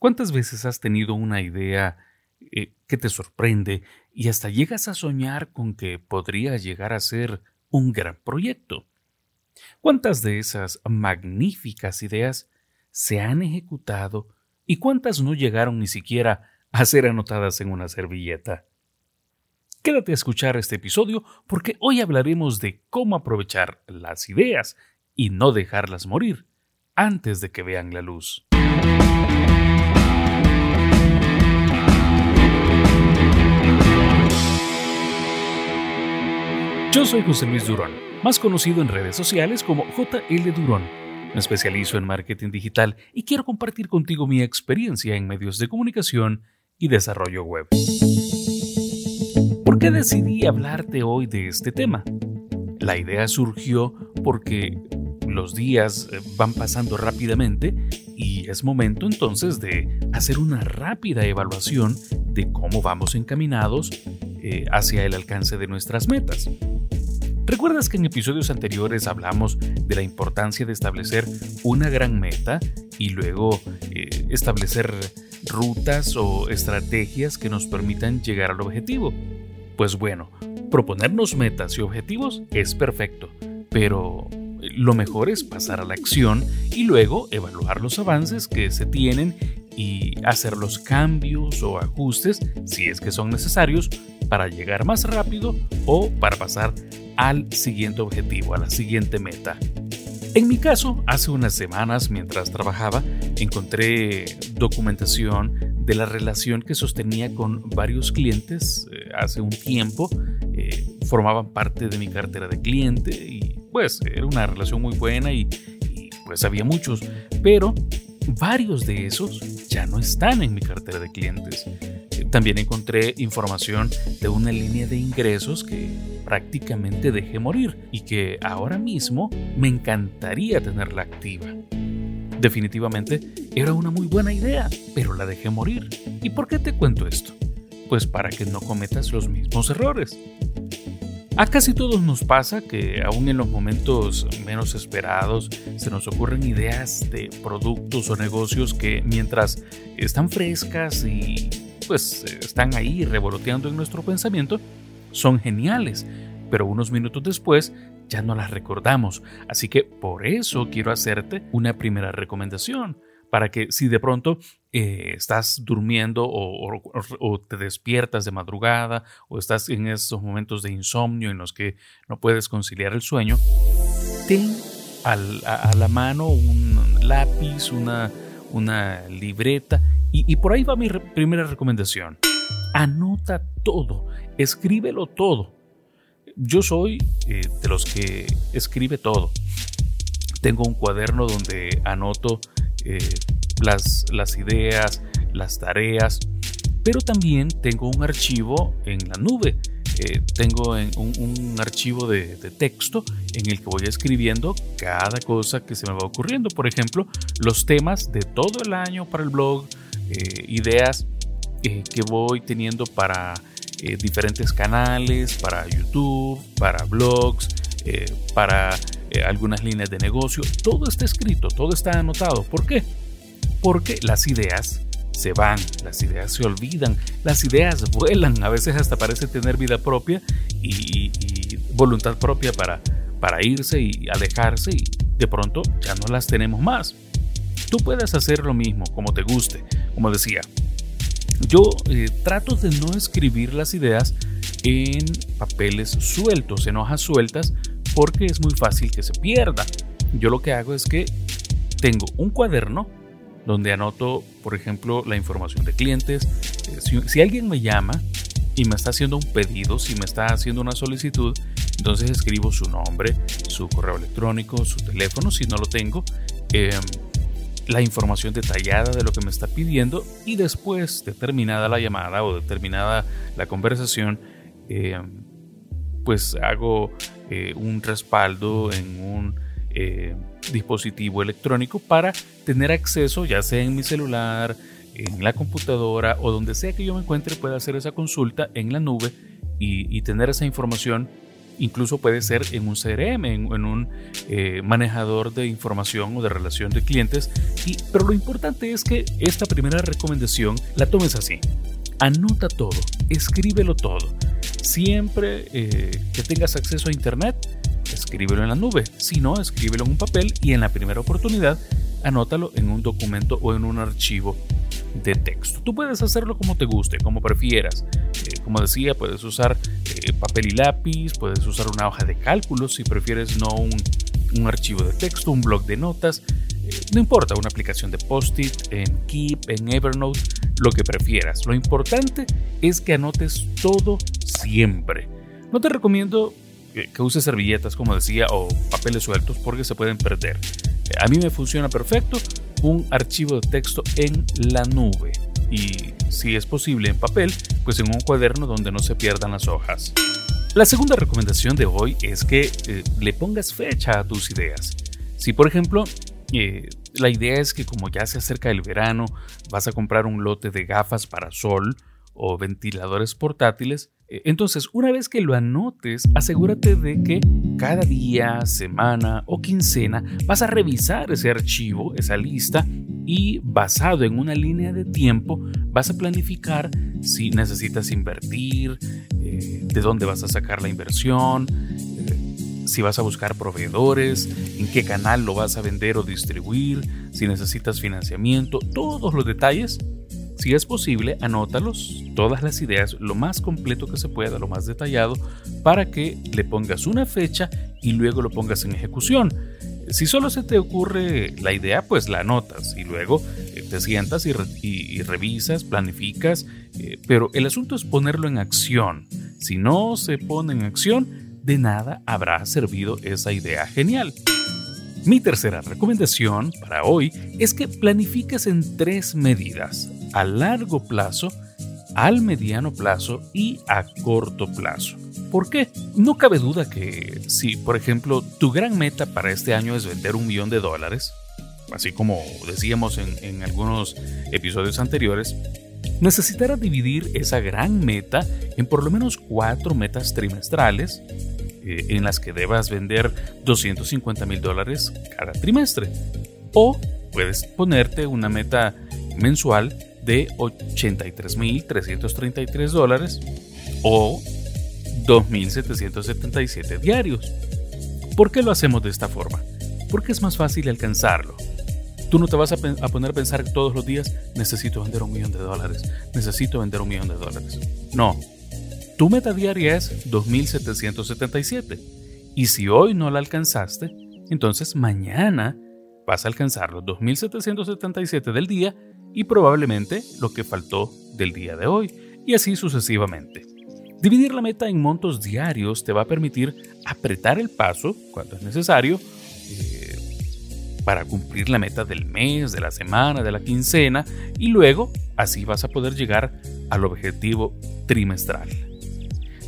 ¿Cuántas veces has tenido una idea eh, que te sorprende y hasta llegas a soñar con que podría llegar a ser un gran proyecto? ¿Cuántas de esas magníficas ideas se han ejecutado y cuántas no llegaron ni siquiera a ser anotadas en una servilleta? Quédate a escuchar este episodio porque hoy hablaremos de cómo aprovechar las ideas y no dejarlas morir antes de que vean la luz. Yo soy José Luis Durón, más conocido en redes sociales como JL Durón. Me especializo en marketing digital y quiero compartir contigo mi experiencia en medios de comunicación y desarrollo web. ¿Por qué decidí hablarte hoy de este tema? La idea surgió porque los días eh, van pasando rápidamente y es momento entonces de hacer una rápida evaluación de cómo vamos encaminados eh, hacia el alcance de nuestras metas. ¿Recuerdas que en episodios anteriores hablamos de la importancia de establecer una gran meta y luego eh, establecer rutas o estrategias que nos permitan llegar al objetivo? Pues bueno, proponernos metas y objetivos es perfecto, pero lo mejor es pasar a la acción y luego evaluar los avances que se tienen y hacer los cambios o ajustes si es que son necesarios para llegar más rápido o para pasar al siguiente objetivo, a la siguiente meta. En mi caso, hace unas semanas mientras trabajaba, encontré documentación de la relación que sostenía con varios clientes eh, hace un tiempo. Eh, formaban parte de mi cartera de cliente y pues era una relación muy buena y, y pues había muchos, pero varios de esos ya no están en mi cartera de clientes. También encontré información de una línea de ingresos que prácticamente dejé morir y que ahora mismo me encantaría tenerla activa. Definitivamente era una muy buena idea, pero la dejé morir. ¿Y por qué te cuento esto? Pues para que no cometas los mismos errores. A casi todos nos pasa que aún en los momentos menos esperados se nos ocurren ideas de productos o negocios que mientras están frescas y pues están ahí revoloteando en nuestro pensamiento, son geniales, pero unos minutos después ya no las recordamos. Así que por eso quiero hacerte una primera recomendación, para que si de pronto eh, estás durmiendo o, te despiertas de madrugada o estás en esos momentos de insomnio en los que no puedes conciliar el sueño, ten a, la mano un lápiz, una, una libreta y, por ahí va mi primera recomendación. Anota todo, escríbelo todo. Yo soy eh, de los que escribe todo. Tengo un cuaderno donde anoto eh, las, las ideas, las tareas, pero también tengo un archivo en la nube. Eh, tengo un, archivo de, texto en el que voy escribiendo cada cosa que se me va ocurriendo. Por ejemplo, los temas de todo el año para el blog, ideas que voy teniendo para eh, diferentes canales, para YouTube, para blogs, para algunas líneas de negocio. Todo está escrito, todo está anotado. ¿Por qué? Porque las ideas se van, las ideas se olvidan, las ideas vuelan, a veces hasta parece tener vida propia y, y voluntad propia para, para irse y alejarse y de pronto ya no las tenemos más. Tú puedes hacer lo mismo, como te guste. Como decía, yo eh, trato de no escribir las ideas en papeles sueltos, en hojas sueltas, porque es muy fácil que se pierda. Yo lo que hago es que tengo un cuaderno donde anoto, por ejemplo, la información de clientes. Eh, si, alguien me llama y me está haciendo un pedido, si me está haciendo una solicitud, entonces escribo su nombre, su correo electrónico, su teléfono, si no lo tengo. Eh, la información detallada de lo que me está pidiendo y después de terminada la llamada o determinada la conversación, eh, pues hago eh, un respaldo en un eh, dispositivo electrónico para tener acceso, ya sea en mi celular, en la computadora o donde sea que yo me encuentre, pueda hacer esa consulta en la nube y tener esa información incluso puede ser en un CRM, en, un eh, manejador de información o de relación de clientes. Pero lo importante es que esta primera recomendación la tomes así. Anota todo, escríbelo todo. Siempre eh, que tengas acceso a Internet, escríbelo en la nube. Si no, escríbelo en un papel y en la primera oportunidad, anótalo en un documento o en un archivo de texto. Tú puedes hacerlo como te guste, como prefieras. Eh, como decía, puedes usar papel y lápiz, puedes usar una hoja de cálculo si prefieres no un, un archivo de texto, un blog de notas. Eh, no importa, una aplicación de post-it, en Keep, en Evernote, lo que prefieras. Lo importante es que anotes todo siempre. No te recomiendo que uses servilletas, como decía, o papeles sueltos porque se pueden perder. A mí me funciona perfecto un archivo de texto en la nube y, si es posible, en papel, pues en un cuaderno donde no se pierdan las hojas. La segunda recomendación de hoy es que eh, le pongas fecha a tus ideas. Si, por ejemplo, eh, la idea es que como ya se acerca el verano, vas a comprar un lote de gafas para sol o ventiladores portátiles, eh, entonces, una vez que lo anotes, asegúrate de que cada día, semana o quincena vas a revisar ese archivo, esa lista, y basado en una línea de tiempo vas a planificar si necesitas invertir, eh, de dónde vas a sacar la inversión, eh, si vas a buscar proveedores, en qué canal lo vas a vender o distribuir, si necesitas financiamiento, todos los detalles si es posible, anótalos, todas las ideas, lo más completo que se pueda, lo más detallado, para que le pongas una fecha y luego lo pongas en ejecución. Si solo se te ocurre la idea, pues la anotas y luego eh, te sientas y, revisas, planificas, eh, pero el asunto es ponerlo en acción. Si no se pone en acción, de nada habrá servido esa idea genial. Mi tercera recomendación para hoy es que planifiques en tres medidas a largo plazo, al mediano plazo y a corto plazo. ¿Por qué? No cabe duda que si, por ejemplo, tu gran meta para este año es vender un millón de dólares, así como decíamos en, algunos episodios anteriores, necesitarás dividir esa gran meta en por lo menos cuatro metas trimestrales eh, en las que debas vender 250 mil dólares cada trimestre. O puedes ponerte una meta mensual de 83.333 dólares o 2.777 diarios. ¿Por qué lo hacemos de esta forma? Porque es más fácil alcanzarlo. Tú no te vas a, poner a pensar todos los días, necesito vender un millón de dólares, necesito vender un millón de dólares. No, tu meta diaria es 2.777. Y si hoy no la alcanzaste, entonces mañana vas a alcanzar los 2.777 del día y probablemente lo que faltó del día de hoy, y así sucesivamente. Dividir la meta en montos diarios te va a permitir apretar el paso cuando es necesario eh, para cumplir la meta del mes, de la semana, de la quincena y luego así vas a poder llegar al objetivo trimestral.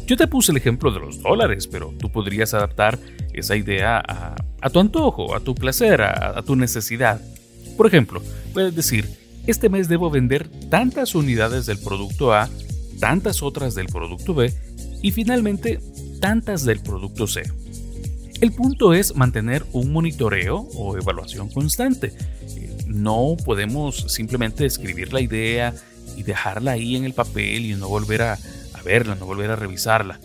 Yo te puse el ejemplo de los dólares, pero tú podrías adaptar esa idea a, tu antojo, a tu placer, a tu necesidad. Por ejemplo, puedes decir, este mes debo vender tantas unidades del producto A, tantas otras del producto B y finalmente tantas del producto C. El punto es mantener un monitoreo o evaluación constante. No podemos simplemente escribir la idea y dejarla ahí en el papel y no volver a, verla, no volver a revisarla.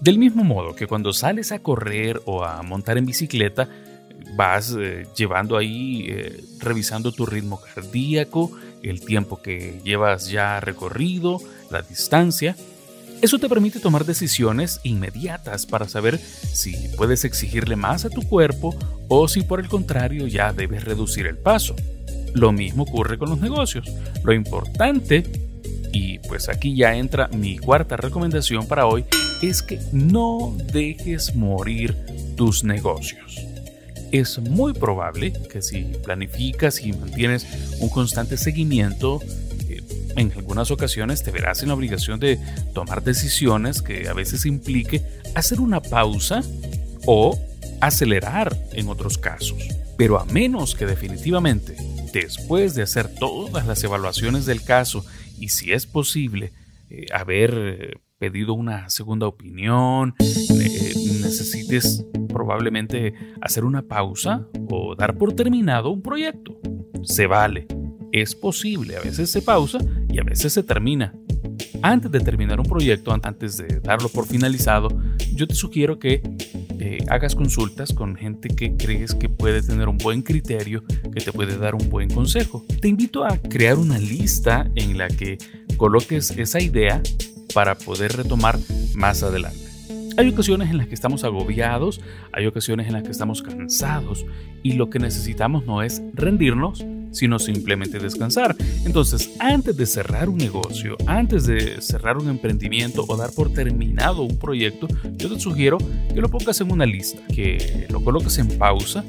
Del mismo modo que cuando sales a correr o a montar en bicicleta, vas eh, llevando ahí, eh, revisando tu ritmo cardíaco, el tiempo que llevas ya recorrido, la distancia. Eso te permite tomar decisiones inmediatas para saber si puedes exigirle más a tu cuerpo o si por el contrario ya debes reducir el paso. Lo mismo ocurre con los negocios. Lo importante, y pues aquí ya entra mi cuarta recomendación para hoy, es que no dejes morir tus negocios es muy probable que si planificas y mantienes un constante seguimiento, eh, en algunas ocasiones te verás en la obligación de tomar decisiones que a veces implique hacer una pausa o acelerar en otros casos. Pero a menos que definitivamente, después de hacer todas las evaluaciones del caso y si es posible, eh, haber pedido una segunda opinión, necesites probablemente hacer una pausa o dar por terminado un proyecto. Se vale, es posible, a veces se pausa y a veces se termina. Antes de terminar un proyecto, antes de darlo por finalizado, yo te sugiero que eh, hagas consultas con gente que crees que puede tener un buen criterio, que te puede dar un buen consejo. Te invito a crear una lista en la que coloques esa idea para poder retomar más adelante. Hay ocasiones en las que estamos agobiados, hay ocasiones en las que estamos cansados y lo que necesitamos no es rendirnos, sino simplemente descansar. Entonces, antes de cerrar un negocio, antes de cerrar un emprendimiento o dar por terminado un proyecto, yo te sugiero que lo pongas en una lista, que lo coloques en pausa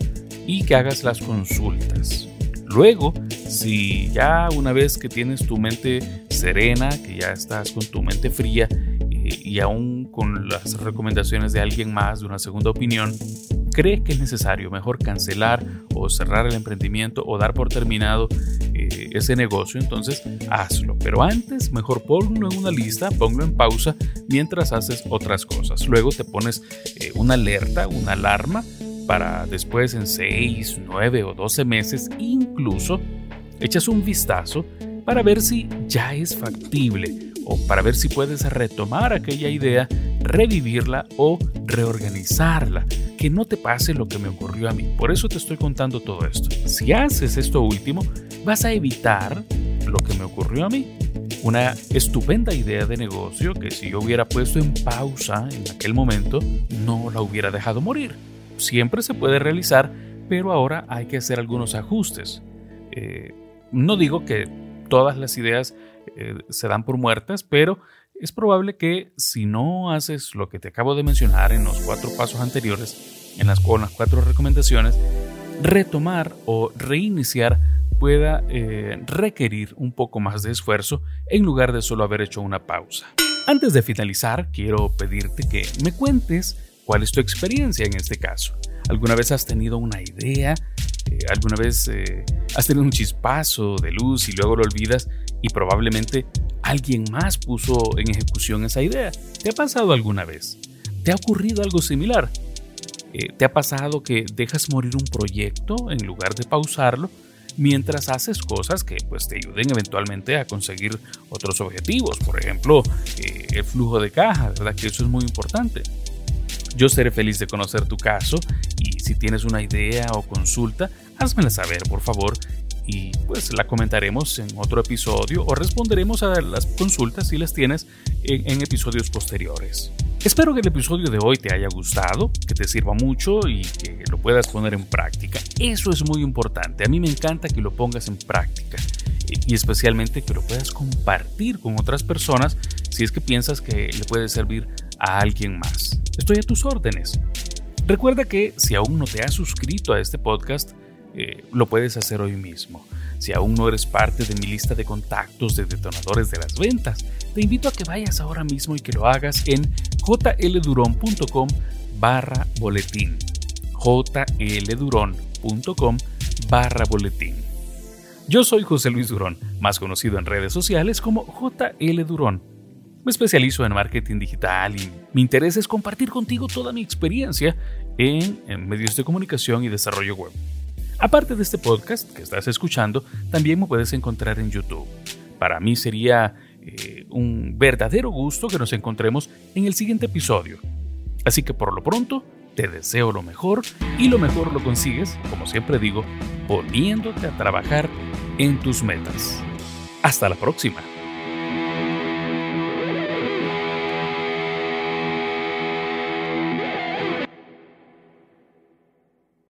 y que hagas las consultas. Luego, si ya una vez que tienes tu mente serena, que ya estás con tu mente fría eh, y aún con las recomendaciones de alguien más, de una segunda opinión, crees que es necesario mejor cancelar o cerrar el emprendimiento o dar por terminado eh, ese negocio, entonces hazlo. Pero antes, mejor ponlo en una lista, ponlo en pausa mientras haces otras cosas. Luego te pones eh, una alerta, una alarma para después en 6, 9 o 12 meses incluso echas un vistazo para ver si ya es factible para ver si puedes retomar aquella idea, revivirla o reorganizarla que no te pase lo que me ocurrió a mí. Por eso te estoy contando todo esto. Si haces esto último, vas a evitar lo que me ocurrió a mí. Una estupenda idea de negocio que si yo hubiera puesto en pausa en aquel momento, no la hubiera dejado morir. Siempre se puede realizar, pero ahora hay que hacer algunos ajustes. Eh, no digo que todas las ideas eh, se dan por muertas, pero es probable que si no haces lo que te acabo de mencionar en los cuatro pasos anteriores, en las, con las cuatro recomendaciones, retomar o reiniciar pueda eh, requerir un poco más de esfuerzo en lugar de solo haber hecho una pausa. Antes de finalizar, quiero pedirte que me cuentes cuál es tu experiencia en este caso. ¿Alguna vez has tenido una idea? Eh, ¿Alguna vez has tenido un chispazo de luz y luego lo olvidas y probablemente alguien más puso en ejecución esa idea. ¿Te ha pasado alguna vez? ¿Te ha ocurrido algo similar? Eh, ¿Te ha pasado que dejas morir un proyecto en lugar de pausarlo mientras haces cosas que pues, te ayuden eventualmente a conseguir otros objetivos? Por ejemplo, eh, el flujo de caja, ¿verdad? Que eso es muy importante. Yo seré feliz de conocer tu caso y si tienes una idea o consulta, házmela saber, por favor, y pues la comentaremos en otro episodio o responderemos a las consultas si las tienes en, episodios posteriores. Espero que el episodio de hoy te haya gustado, que te sirva mucho y que lo puedas poner en práctica. Eso es muy importante. A mí me encanta que lo pongas en práctica y especialmente que lo puedas compartir con otras personas si es que piensas que le puede servir a alguien más. Estoy a tus órdenes. Recuerda que si aún no te has suscrito a este podcast, eh, lo puedes hacer hoy mismo. Si aún no eres parte de mi lista de contactos de detonadores de las ventas, te invito a que vayas ahora mismo y que lo hagas en jlduron.com barra boletín. jlduron.com barra boletín. Yo soy José Luis Durón, más conocido en redes sociales como JL Durón. Me especializo en marketing digital y mi interés es compartir contigo toda mi experiencia en medios de comunicación y desarrollo web. Aparte de este podcast que estás escuchando, también me puedes encontrar en YouTube. Para mí sería eh, un verdadero gusto que nos encontremos en el siguiente episodio. Así que por lo pronto, te deseo lo mejor y lo mejor lo consigues, como siempre digo, poniéndote a trabajar en tus metas. Hasta la próxima.